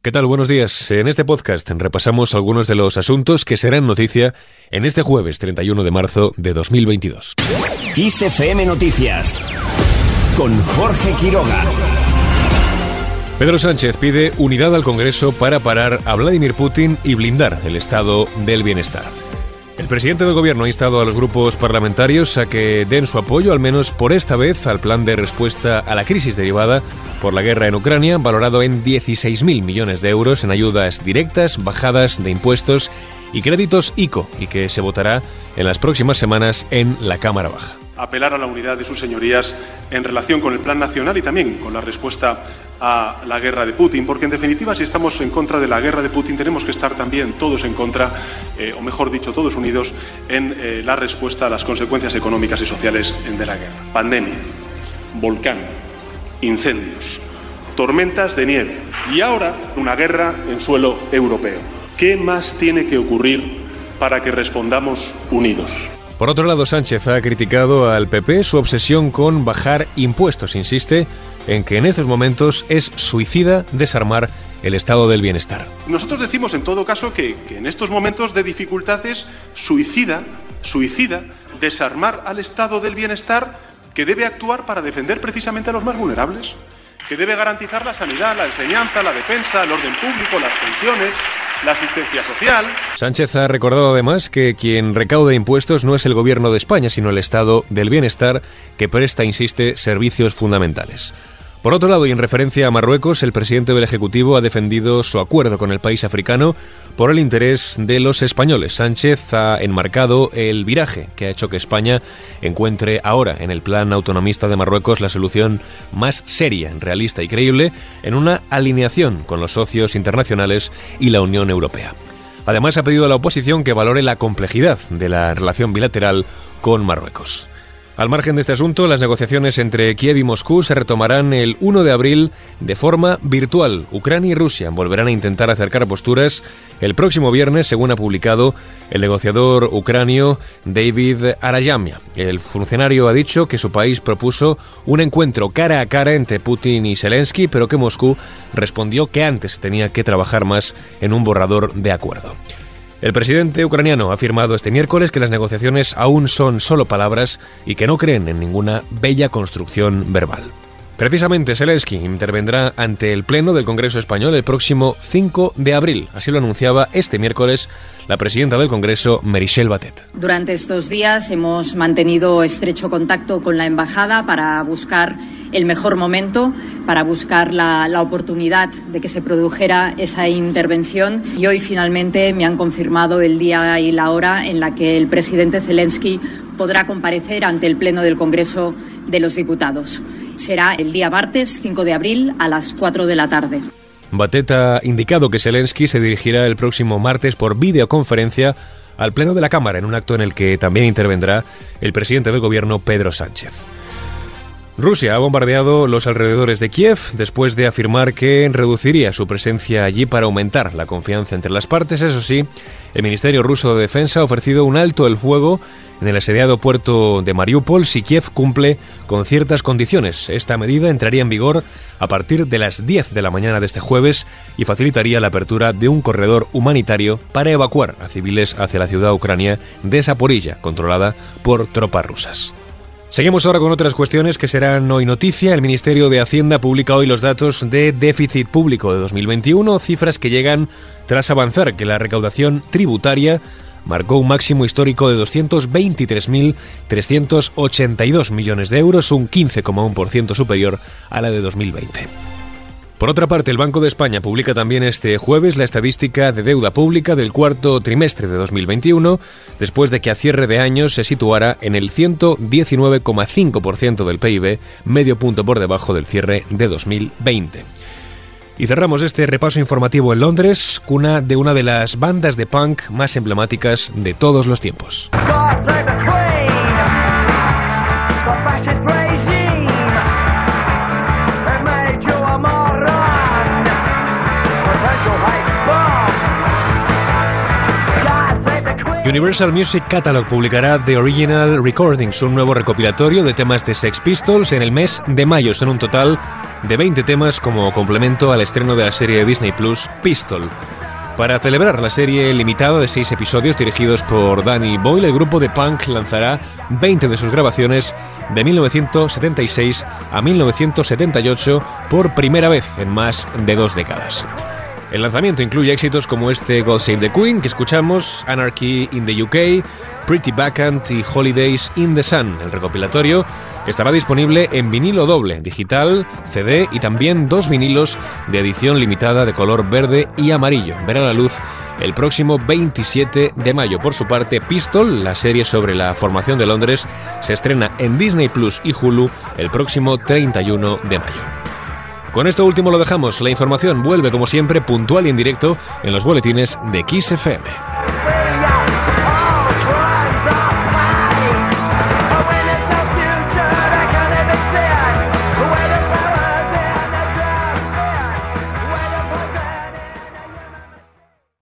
¿Qué tal? Buenos días. En este podcast repasamos algunos de los asuntos que serán noticia en este jueves 31 de marzo de 2022. XFM Noticias con Jorge Quiroga. Pedro Sánchez pide unidad al Congreso para parar a Vladimir Putin y blindar el estado del bienestar. El presidente del gobierno ha instado a los grupos parlamentarios a que den su apoyo, al menos por esta vez, al plan de respuesta a la crisis derivada por la guerra en Ucrania, valorado en 16.000 millones de euros en ayudas directas, bajadas de impuestos y créditos ICO, y que se votará en las próximas semanas en la Cámara Baja apelar a la unidad de sus señorías en relación con el plan nacional y también con la respuesta a la guerra de Putin, porque en definitiva si estamos en contra de la guerra de Putin tenemos que estar también todos en contra, eh, o mejor dicho, todos unidos en eh, la respuesta a las consecuencias económicas y sociales de la guerra. Pandemia, volcán, incendios, tormentas de nieve y ahora una guerra en suelo europeo. ¿Qué más tiene que ocurrir para que respondamos unidos? Por otro lado, Sánchez ha criticado al PP su obsesión con bajar impuestos. Insiste en que en estos momentos es suicida desarmar el estado del bienestar. Nosotros decimos en todo caso que, en estos momentos de dificultades suicida, suicida desarmar al estado del bienestar que debe actuar para defender precisamente a los más vulnerables, que debe garantizar la sanidad, la enseñanza, la defensa, el orden público, las pensiones, la asistencia social. Sánchez ha recordado además que quien recauda impuestos no es el gobierno de España, sino el Estado del Bienestar, que presta, insiste, servicios fundamentales. Por otro lado, y en referencia a Marruecos, el presidente del Ejecutivo ha defendido su acuerdo con el país africano por el interés de los españoles. Sánchez ha enmarcado el viraje que ha hecho que España encuentre ahora en el plan autonomista de Marruecos la solución más seria, realista y creíble en una alineación con los socios internacionales y la Unión Europea. Además, ha pedido a la oposición que valore la complejidad de la relación bilateral con Marruecos. Al margen de este asunto, las negociaciones entre Kiev y Moscú se retomarán el 1 de abril de forma virtual. Ucrania y Rusia volverán a intentar acercar posturas el próximo viernes, según ha publicado el negociador ucranio David Arayamia. El funcionario ha dicho que su país propuso un encuentro cara a cara entre Putin y Zelensky, pero que Moscú respondió que antes tenía que trabajar más en un borrador de acuerdo. El presidente ucraniano ha afirmado este miércoles que las negociaciones aún son solo palabras y que no creen en ninguna bella construcción verbal. Precisamente Zelensky intervendrá ante el Pleno del Congreso Español el próximo 5 de abril. Así lo anunciaba este miércoles la presidenta del Congreso, Merichel Batet. Durante estos días hemos mantenido estrecho contacto con la embajada para buscar el mejor momento, para buscar la, la oportunidad de que se produjera esa intervención y hoy finalmente me han confirmado el día y la hora en la que el presidente Zelensky podrá comparecer ante el Pleno del Congreso de los Diputados. Será el día martes 5 de abril a las 4 de la tarde. Batet ha indicado que Zelensky se dirigirá el próximo martes por videoconferencia al Pleno de la Cámara, en un acto en el que también intervendrá el presidente del Gobierno, Pedro Sánchez. Rusia ha bombardeado los alrededores de Kiev después de afirmar que reduciría su presencia allí para aumentar la confianza entre las partes. Eso sí, el Ministerio ruso de Defensa ha ofrecido un alto el fuego en el asediado puerto de Mariupol si Kiev cumple con ciertas condiciones. Esta medida entraría en vigor a partir de las 10 de la mañana de este jueves y facilitaría la apertura de un corredor humanitario para evacuar a civiles hacia la ciudad ucrania de Zaporilla, controlada por tropas rusas. Seguimos ahora con otras cuestiones que serán hoy noticia. El Ministerio de Hacienda publica hoy los datos de déficit público de 2021, cifras que llegan tras avanzar que la recaudación tributaria marcó un máximo histórico de 223.382 millones de euros, un 15,1% superior a la de 2020. Por otra parte, el Banco de España publica también este jueves la estadística de deuda pública del cuarto trimestre de 2021, después de que a cierre de año se situara en el 119,5% del PIB, medio punto por debajo del cierre de 2020. Y cerramos este repaso informativo en Londres, cuna de una de las bandas de punk más emblemáticas de todos los tiempos. Universal Music Catalog publicará The Original Recordings, un nuevo recopilatorio de temas de Sex Pistols en el mes de mayo. Son un total de 20 temas como complemento al estreno de la serie de Disney Plus Pistol. Para celebrar la serie limitada de seis episodios dirigidos por Danny Boyle, el grupo de punk lanzará 20 de sus grabaciones de 1976 a 1978 por primera vez en más de dos décadas. El lanzamiento incluye éxitos como este God Save the Queen que escuchamos, Anarchy in the UK, Pretty Backhand y Holidays in the Sun. El recopilatorio estará disponible en vinilo doble, digital, CD y también dos vinilos de edición limitada de color verde y amarillo. Verá la luz el próximo 27 de mayo. Por su parte, Pistol, la serie sobre la formación de Londres, se estrena en Disney Plus y Hulu el próximo 31 de mayo. Con esto último lo dejamos. La información vuelve como siempre puntual y en directo en los boletines de XFM.